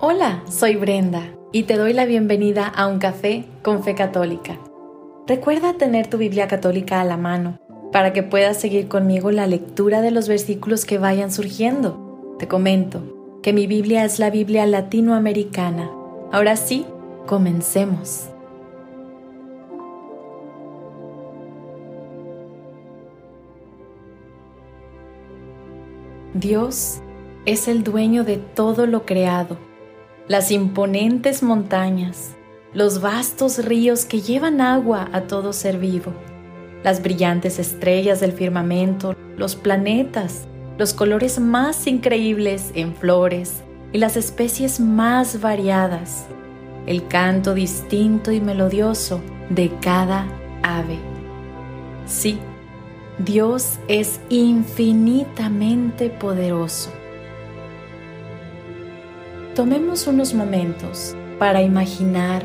Hola, soy Brenda y te doy la bienvenida a un café con fe católica. Recuerda tener tu Biblia católica a la mano para que puedas seguir conmigo la lectura de los versículos que vayan surgiendo. Te comento que mi Biblia es la Biblia latinoamericana. Ahora sí, comencemos. Dios es el dueño de todo lo creado, las imponentes montañas, los vastos ríos que llevan agua a todo ser vivo, las brillantes estrellas del firmamento, los planetas, los colores más increíbles en flores y las especies más variadas, el canto distinto y melodioso de cada ave. Sí, Dios es infinitamente poderoso. Tomemos unos momentos para imaginar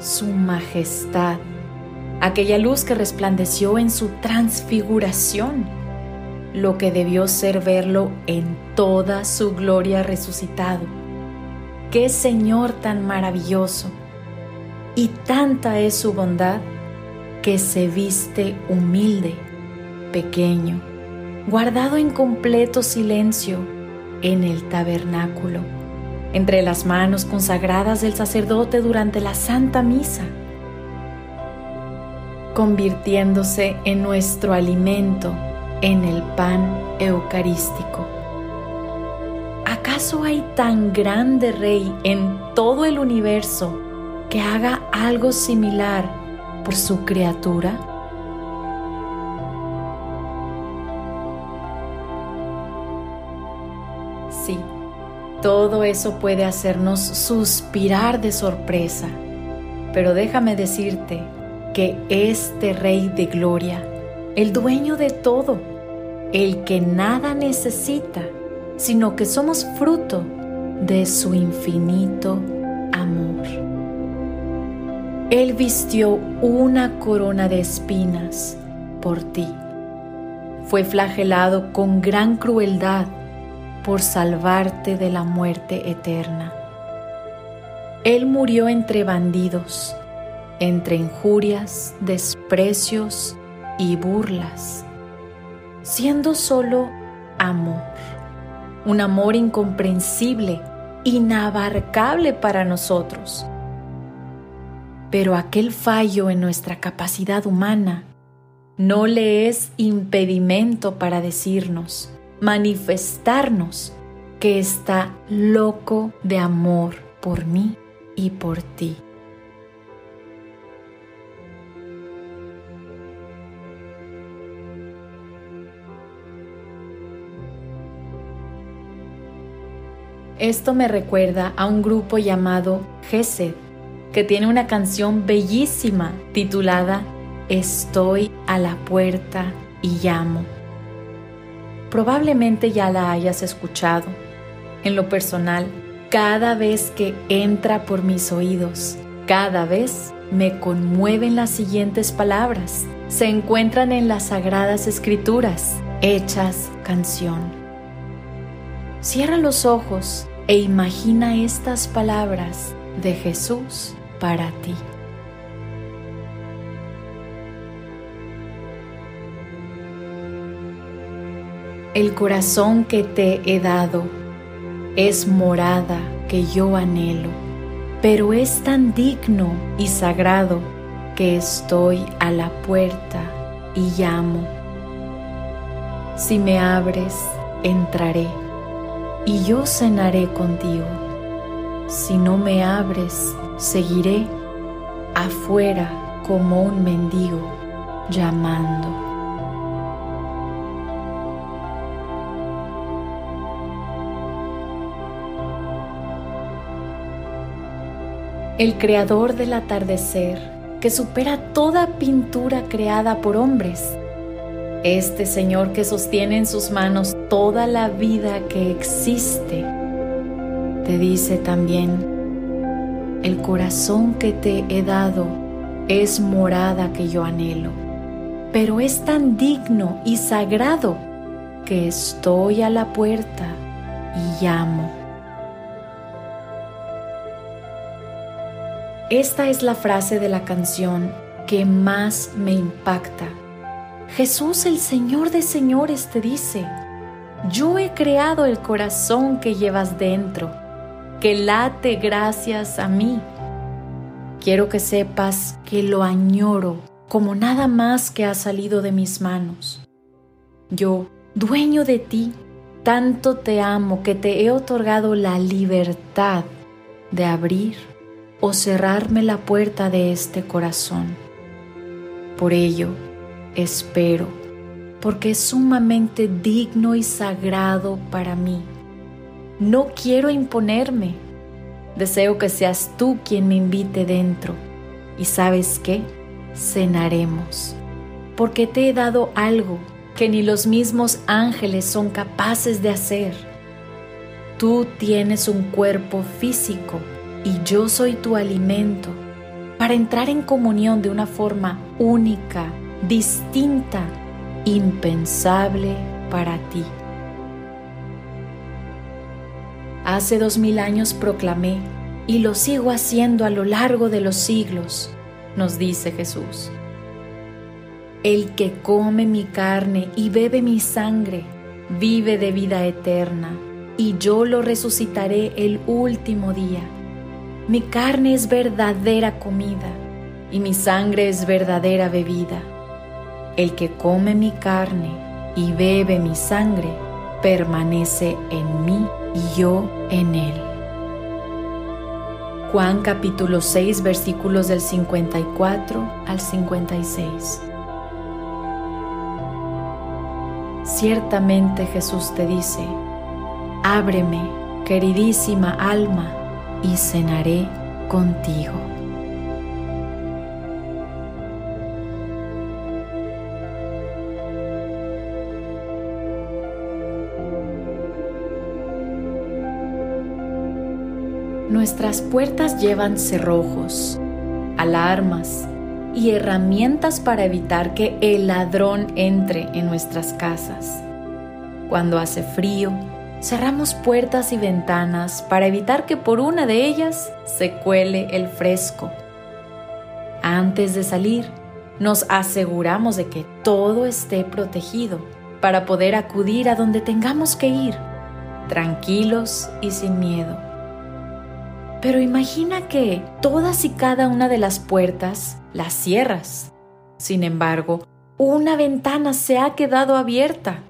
su majestad, aquella luz que resplandeció en su transfiguración, lo que debió ser verlo en toda su gloria resucitado. ¡Qué Señor tan maravilloso! Y tanta es su bondad que se viste humilde pequeño, guardado en completo silencio en el tabernáculo, entre las manos consagradas del sacerdote durante la Santa Misa, convirtiéndose en nuestro alimento en el pan eucarístico. ¿Acaso hay tan grande rey en todo el universo que haga algo similar por su criatura? Todo eso puede hacernos suspirar de sorpresa, pero déjame decirte que este Rey de Gloria, el dueño de todo, el que nada necesita, sino que somos fruto de su infinito amor. Él vistió una corona de espinas por ti. Fue flagelado con gran crueldad por salvarte de la muerte eterna. Él murió entre bandidos, entre injurias, desprecios y burlas, siendo solo amor, un amor incomprensible, inabarcable para nosotros. Pero aquel fallo en nuestra capacidad humana no le es impedimento para decirnos, manifestarnos que está loco de amor por mí y por ti. Esto me recuerda a un grupo llamado Gesed, que tiene una canción bellísima titulada Estoy a la puerta y llamo. Probablemente ya la hayas escuchado. En lo personal, cada vez que entra por mis oídos, cada vez me conmueven las siguientes palabras. Se encuentran en las sagradas escrituras, hechas canción. Cierra los ojos e imagina estas palabras de Jesús para ti. El corazón que te he dado es morada que yo anhelo, pero es tan digno y sagrado que estoy a la puerta y llamo. Si me abres, entraré y yo cenaré contigo. Si no me abres, seguiré afuera como un mendigo llamando. El creador del atardecer, que supera toda pintura creada por hombres. Este Señor que sostiene en sus manos toda la vida que existe, te dice también, el corazón que te he dado es morada que yo anhelo, pero es tan digno y sagrado que estoy a la puerta y llamo. Esta es la frase de la canción que más me impacta. Jesús, el Señor de señores, te dice, yo he creado el corazón que llevas dentro, que late gracias a mí. Quiero que sepas que lo añoro como nada más que ha salido de mis manos. Yo, dueño de ti, tanto te amo que te he otorgado la libertad de abrir o cerrarme la puerta de este corazón. Por ello, espero, porque es sumamente digno y sagrado para mí. No quiero imponerme. Deseo que seas tú quien me invite dentro. Y sabes qué? Cenaremos, porque te he dado algo que ni los mismos ángeles son capaces de hacer. Tú tienes un cuerpo físico y yo soy tu alimento para entrar en comunión de una forma única, distinta, impensable para ti. Hace dos mil años proclamé y lo sigo haciendo a lo largo de los siglos, nos dice Jesús. El que come mi carne y bebe mi sangre, vive de vida eterna, y yo lo resucitaré el último día. Mi carne es verdadera comida, y mi sangre es verdadera bebida. El que come mi carne y bebe mi sangre, permanece en mí y yo en él. Juan capítulo 6 versículos del 54 al 56. Ciertamente Jesús te dice, ábreme, queridísima alma, y cenaré contigo. Nuestras puertas llevan cerrojos, alarmas, y herramientas para evitar que el ladrón entre en nuestras casas. Cuando hace frío, cerramos puertas y ventanas para evitar que por una de ellas se cuele el fresco. Antes de salir, nos aseguramos de que todo esté protegido para poder acudir a donde tengamos que ir, tranquilos y sin miedo. Pero imagina que todas y cada una de las puertas las cierras. Sin embargo, una ventana se ha quedado abierta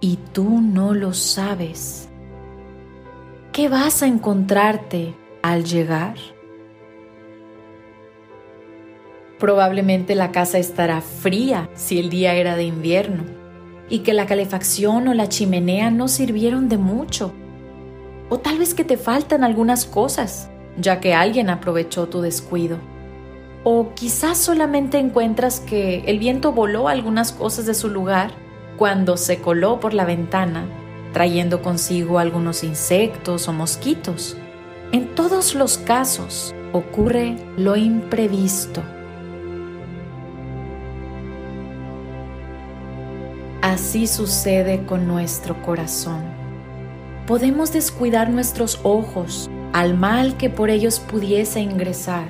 y tú no lo sabes. ¿Qué vas a encontrarte al llegar? Probablemente la casa estará fría si el día era de invierno y que la calefacción o la chimenea no sirvieron de mucho. O tal vez que te faltan algunas cosas, ya que alguien aprovechó tu descuido. O quizás solamente encuentras que el viento voló algunas cosas de su lugar cuando se coló por la ventana, trayendo consigo algunos insectos o mosquitos. En todos los casos ocurre lo imprevisto. Así sucede con nuestro corazón. Podemos descuidar nuestros ojos al mal que por ellos pudiese ingresar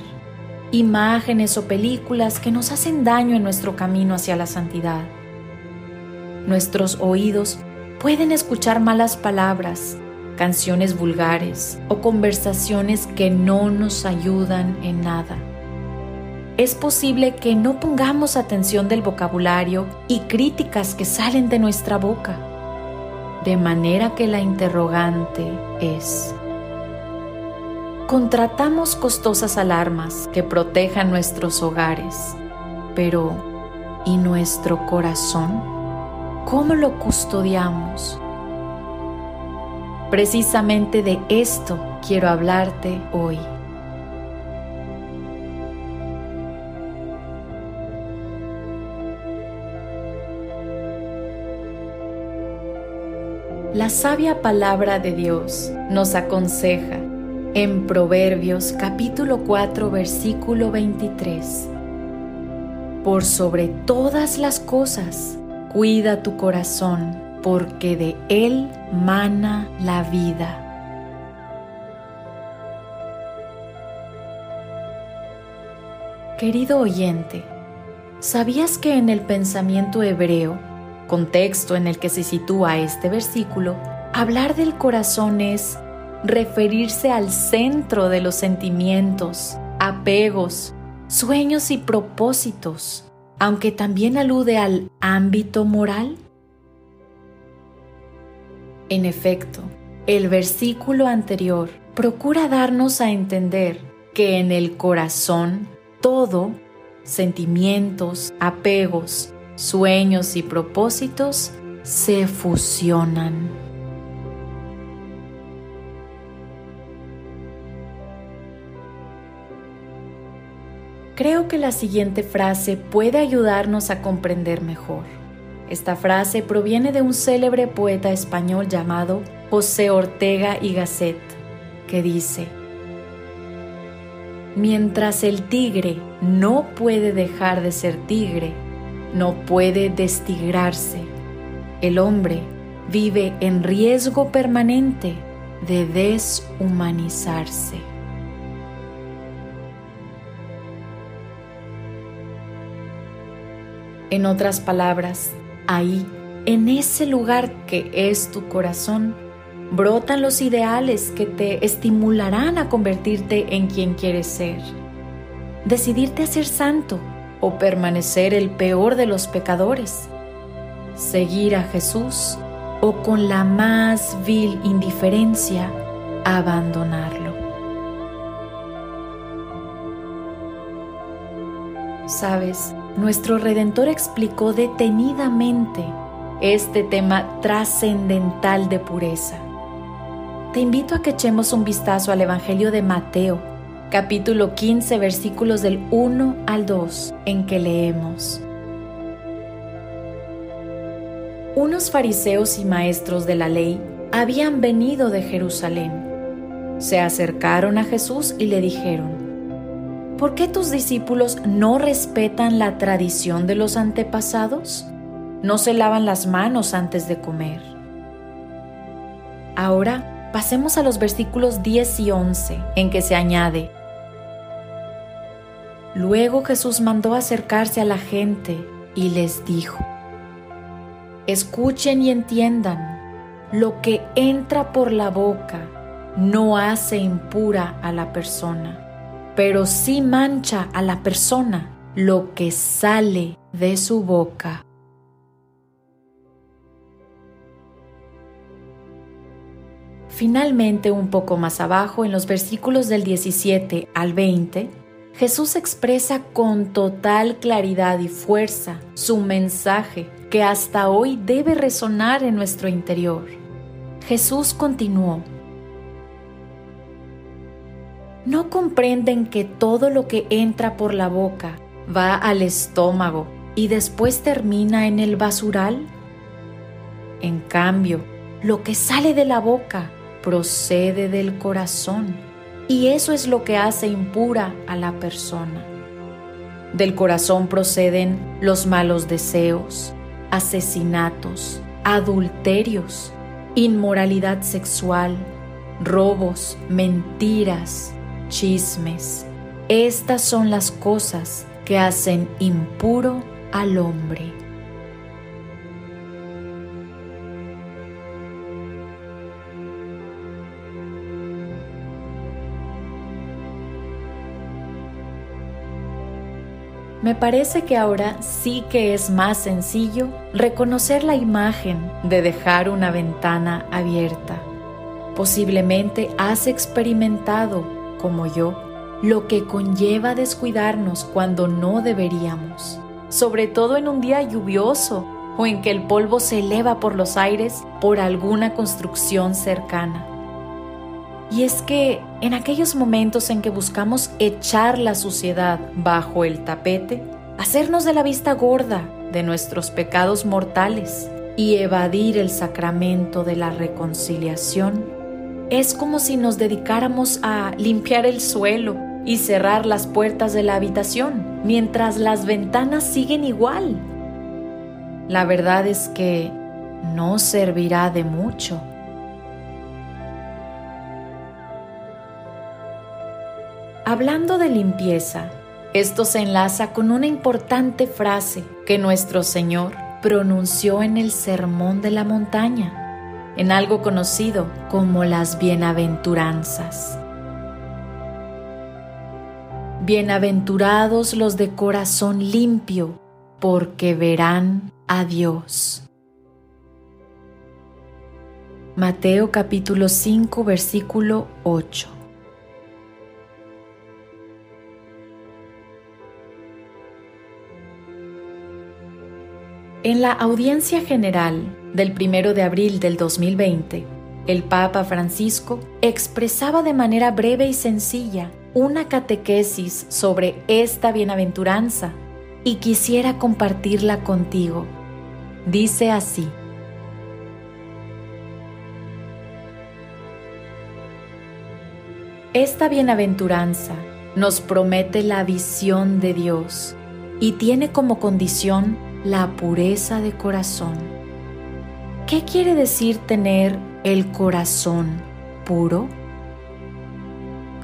imágenes o películas que nos hacen daño en nuestro camino hacia la santidad. Nuestros oídos pueden escuchar malas palabras, canciones vulgares o conversaciones que no nos ayudan en nada. Es posible que no pongamos atención del vocabulario y críticas que salen de nuestra boca, de manera que la interrogante es, Contratamos costosas alarmas que protejan nuestros hogares, pero ¿y nuestro corazón? ¿Cómo lo custodiamos? Precisamente de esto quiero hablarte hoy. La sabia palabra de Dios nos aconseja en Proverbios capítulo 4 versículo 23. Por sobre todas las cosas, cuida tu corazón, porque de él mana la vida. Querido oyente, ¿sabías que en el pensamiento hebreo, contexto en el que se sitúa este versículo, hablar del corazón es referirse al centro de los sentimientos, apegos, sueños y propósitos, aunque también alude al ámbito moral? En efecto, el versículo anterior procura darnos a entender que en el corazón todo, sentimientos, apegos, sueños y propósitos, se fusionan. Creo que la siguiente frase puede ayudarnos a comprender mejor. Esta frase proviene de un célebre poeta español llamado José Ortega y Gasset, que dice, Mientras el tigre no puede dejar de ser tigre, no puede destigrarse, el hombre vive en riesgo permanente de deshumanizarse. En otras palabras, ahí, en ese lugar que es tu corazón, brotan los ideales que te estimularán a convertirte en quien quieres ser. Decidirte a ser santo o permanecer el peor de los pecadores. Seguir a Jesús o con la más vil indiferencia abandonarlo. Sabes, nuestro Redentor explicó detenidamente este tema trascendental de pureza. Te invito a que echemos un vistazo al Evangelio de Mateo, capítulo 15, versículos del 1 al 2, en que leemos. Unos fariseos y maestros de la ley habían venido de Jerusalén. Se acercaron a Jesús y le dijeron, ¿por qué tus discípulos no respetan la tradición de los antepasados? No se lavan las manos antes de comer. Ahora pasemos a los versículos 10 y 11, en que se añade, Luego Jesús mandó acercarse a la gente y les dijo, Escuchen y entiendan, lo que entra por la boca no hace impura a la persona pero sí mancha a la persona lo que sale de su boca. Finalmente, un poco más abajo, en los versículos del 17 al 20, Jesús expresa con total claridad y fuerza su mensaje que hasta hoy debe resonar en nuestro interior. Jesús continuó, ¿No comprenden que todo lo que entra por la boca va al estómago y después termina en el basural? En cambio, lo que sale de la boca procede del corazón y eso es lo que hace impura a la persona. Del corazón proceden los malos deseos, asesinatos, adulterios, inmoralidad sexual, robos, mentiras, chismes. Estas son las cosas que hacen impuro al hombre. Me parece que ahora sí que es más sencillo reconocer la imagen de dejar una ventana abierta. Posiblemente has experimentado como yo, lo que conlleva descuidarnos cuando no deberíamos, sobre todo en un día lluvioso o en que el polvo se eleva por los aires por alguna construcción cercana. Y es que en aquellos momentos en que buscamos echar la suciedad bajo el tapete, hacernos de la vista gorda de nuestros pecados mortales y evadir el sacramento de la reconciliación, es como si nos dedicáramos a limpiar el suelo y cerrar las puertas de la habitación, mientras las ventanas siguen igual. La verdad es que no servirá de mucho. Hablando de limpieza, Esto se enlaza con una importante frase que nuestro Señor pronunció en el Sermón de la Montaña, en algo conocido como las bienaventuranzas. Bienaventurados los de corazón limpio, porque verán a Dios. Mateo capítulo 5 versículo 8. En la audiencia general del 1 de abril del 2020, el Papa Francisco expresaba de manera breve y sencilla una catequesis sobre esta bienaventuranza y quisiera compartirla contigo. Dice así. Esta bienaventuranza nos promete la visión de Dios y tiene como condición la pureza de corazón. ¿Qué quiere decir tener el corazón puro?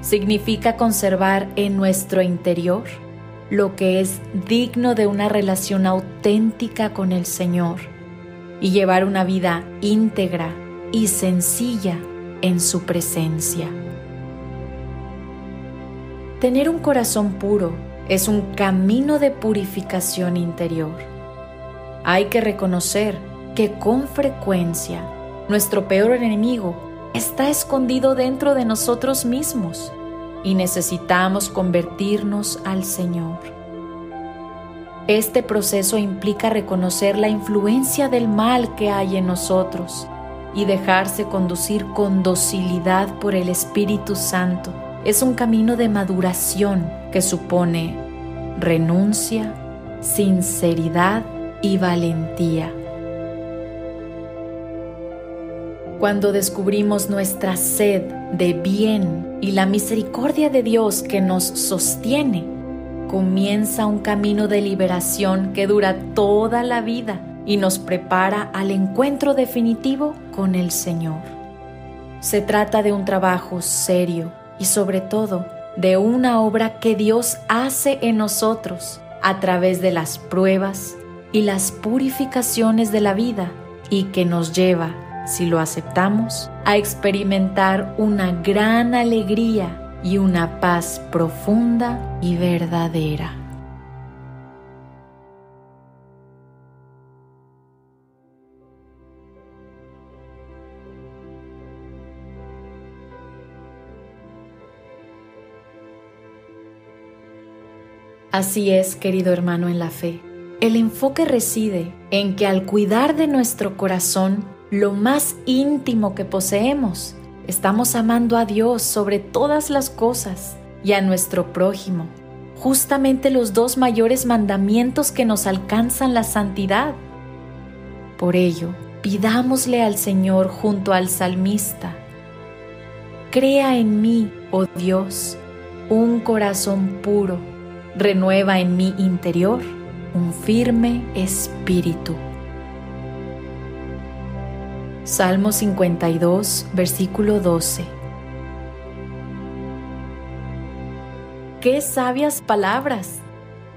Significa conservar en nuestro interior lo que es digno de una relación auténtica con el Señor y llevar una vida íntegra y sencilla en su presencia. Tener un corazón puro es un camino de purificación interior. Hay que reconocer que con frecuencia nuestro peor enemigo está escondido dentro de nosotros mismos y necesitamos convertirnos al Señor. Este proceso implica reconocer la influencia del mal que hay en nosotros y dejarse conducir con docilidad por el Espíritu Santo. Es un camino de maduración que supone renuncia, sinceridad y valentía. Cuando descubrimos nuestra sed de bien y la misericordia de Dios que nos sostiene, comienza un camino de liberación que dura toda la vida y nos prepara al encuentro definitivo con el Señor. Se trata de un trabajo serio y sobre todo de una obra que Dios hace en nosotros a través de las pruebas y las purificaciones de la vida y que nos lleva si lo aceptamos, a experimentar una gran alegría y una paz profunda y verdadera. Así es, querido hermano en la fe. El enfoque reside en que al cuidar de nuestro corazón lo más íntimo que poseemos. Estamos amando a Dios sobre todas las cosas y a nuestro prójimo, justamente los dos mayores mandamientos que nos alcanzan la santidad. Por ello, pidámosle al Señor junto al salmista, Crea en mí, oh Dios, un corazón puro, renueva en mi interior un firme espíritu. Salmo 52, versículo 12. Qué sabias palabras.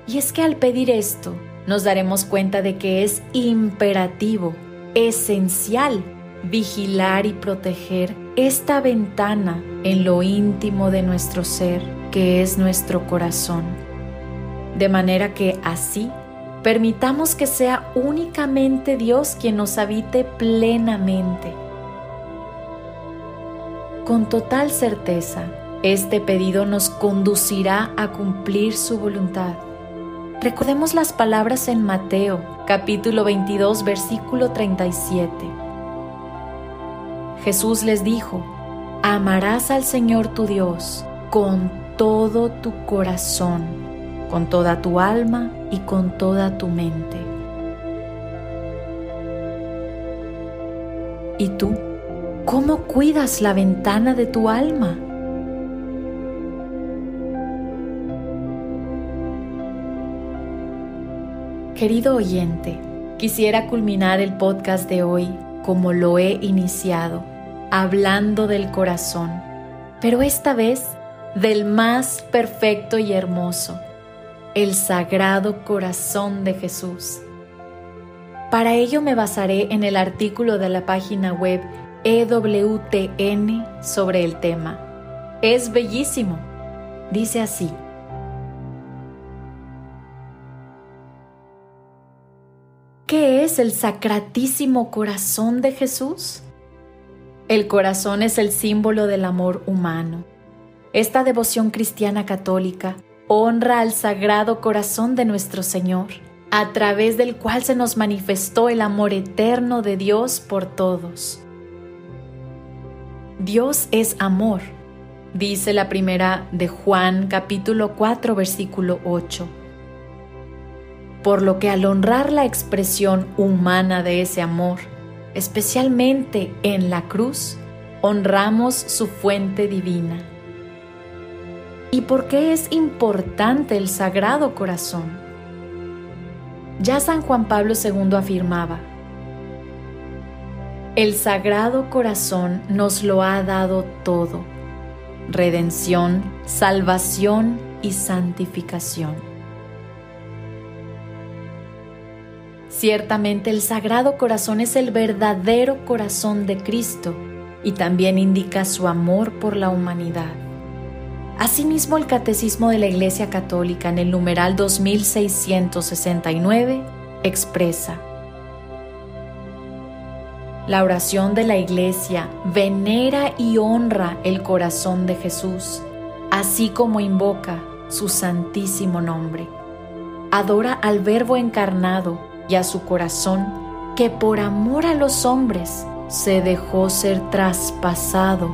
Y es que al pedir esto, nos daremos cuenta de que es imperativo, esencial, vigilar y proteger esta ventana en lo íntimo de nuestro ser, que es nuestro corazón. De manera que así Permitamos que sea únicamente Dios quien nos habite plenamente. Con total certeza, este pedido nos conducirá a cumplir su voluntad. Recordemos las palabras en Mateo, capítulo 22, versículo 37. Jesús les dijo, amarás al Señor tu Dios con todo tu corazón con toda tu alma y con toda tu mente. ¿Y tú? ¿Cómo cuidas la ventana de tu alma? Querido oyente, quisiera culminar el podcast de hoy como lo he iniciado, hablando del corazón, pero esta vez del más perfecto y hermoso, el Sagrado Corazón de Jesús. Para ello me basaré en el artículo de la página web EWTN sobre el tema. Es bellísimo. Dice así. ¿Qué es el Sacratísimo Corazón de Jesús? El corazón es el símbolo del amor humano. Esta devoción cristiana católica honra al Sagrado Corazón de nuestro Señor, a través del cual se nos manifestó el amor eterno de Dios por todos. Dios es amor, dice la primera de Juan capítulo 4 versículo 8. Por lo que al honrar la expresión humana de ese amor, especialmente en la cruz, honramos su fuente divina. ¿Y por qué es importante el Sagrado Corazón? Ya San Juan Pablo II afirmaba, el Sagrado Corazón nos lo ha dado todo, redención, salvación y santificación. Ciertamente el Sagrado Corazón es el verdadero corazón de Cristo y también indica su amor por la humanidad. Asimismo, el Catecismo de la Iglesia Católica en el numeral 2669 expresa, La oración de la Iglesia venera y honra el corazón de Jesús, así como invoca su santísimo nombre. Adora al Verbo encarnado y a su corazón, que por amor a los hombres se dejó ser traspasado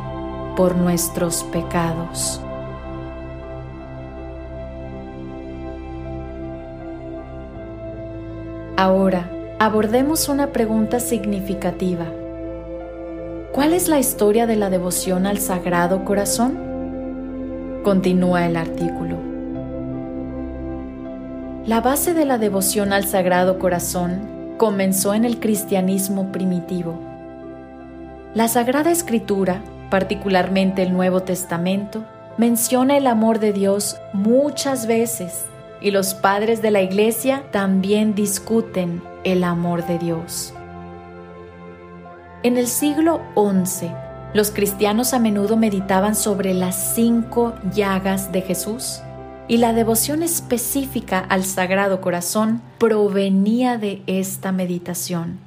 por nuestros pecados. Ahora, abordemos una pregunta significativa. ¿Cuál es la historia de la devoción al Sagrado Corazón? Continúa el artículo. La base de la devoción al Sagrado Corazón comenzó en el cristianismo primitivo. La Sagrada Escritura, particularmente el Nuevo Testamento, menciona el amor de Dios muchas veces y los padres de la Iglesia también discuten el amor de Dios. En el siglo XI, los cristianos a menudo meditaban sobre las cinco llagas de Jesús y la devoción específica al Sagrado Corazón provenía de esta meditación.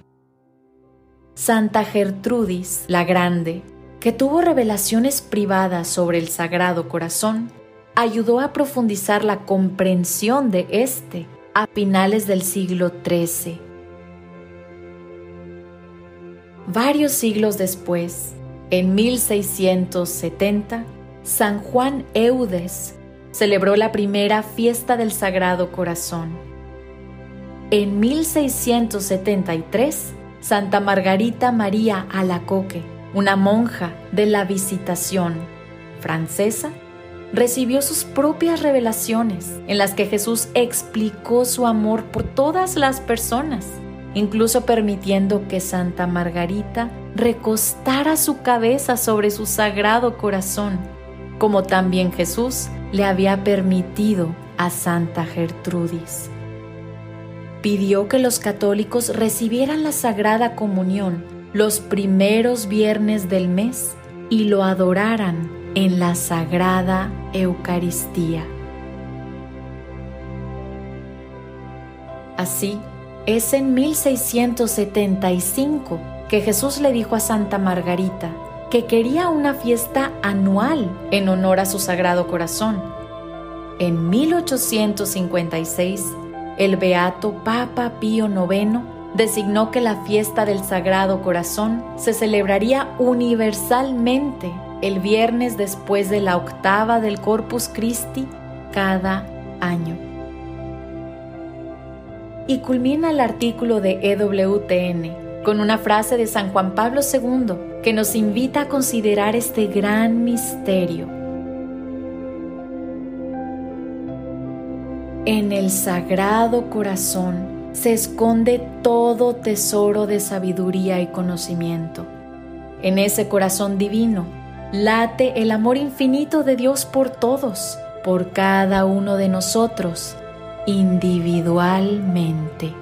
Santa Gertrudis la Grande, que tuvo revelaciones privadas sobre el Sagrado Corazón, ayudó a profundizar la comprensión de este a finales del siglo XIII. Varios siglos después, en 1670, San Juan Eudes celebró la primera fiesta del Sagrado Corazón. En 1673, Santa Margarita María Alacoque, una monja de la Visitación francesa, recibió sus propias revelaciones en las que Jesús explicó su amor por todas las personas, incluso permitiendo que Santa Margarita recostara su cabeza sobre su sagrado corazón, como también Jesús le había permitido a Santa Gertrudis. Pidió que los católicos recibieran la Sagrada Comunión los primeros viernes del mes y lo adoraran en la Sagrada Eucaristía. Así, es en 1675 que Jesús le dijo a Santa Margarita, que quería una fiesta anual en honor a su Sagrado Corazón. En 1856, el beato Papa Pío IX designó que la fiesta del Sagrado Corazón se celebraría universalmente el viernes después de la octava del Corpus Christi cada año. Y culmina el artículo de EWTN con una frase de San Juan Pablo II que nos invita a considerar este gran misterio. En el sagrado corazón se esconde todo tesoro de sabiduría y conocimiento. En ese corazón divino late el amor infinito de Dios por todos, por cada uno de nosotros individualmente.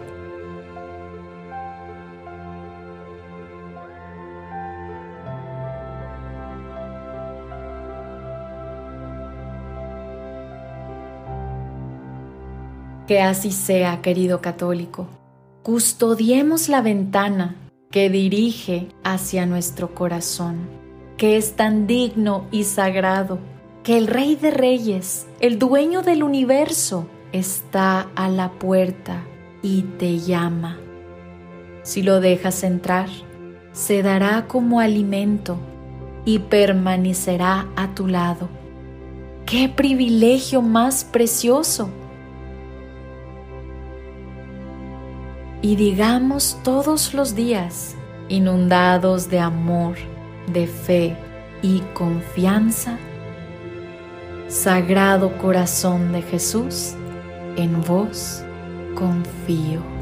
Que así sea, querido católico. Custodiemos la ventana que dirige hacia nuestro corazón, que es tan digno y sagrado, que el Rey de Reyes, el dueño del universo, está a la puerta y te llama. Si lo dejas entrar, se dará como alimento y permanecerá a tu lado. ¡Qué privilegio más precioso! y digamos todos los días, inundados de amor, de fe y confianza, Sagrado Corazón de Jesús, en vos confío.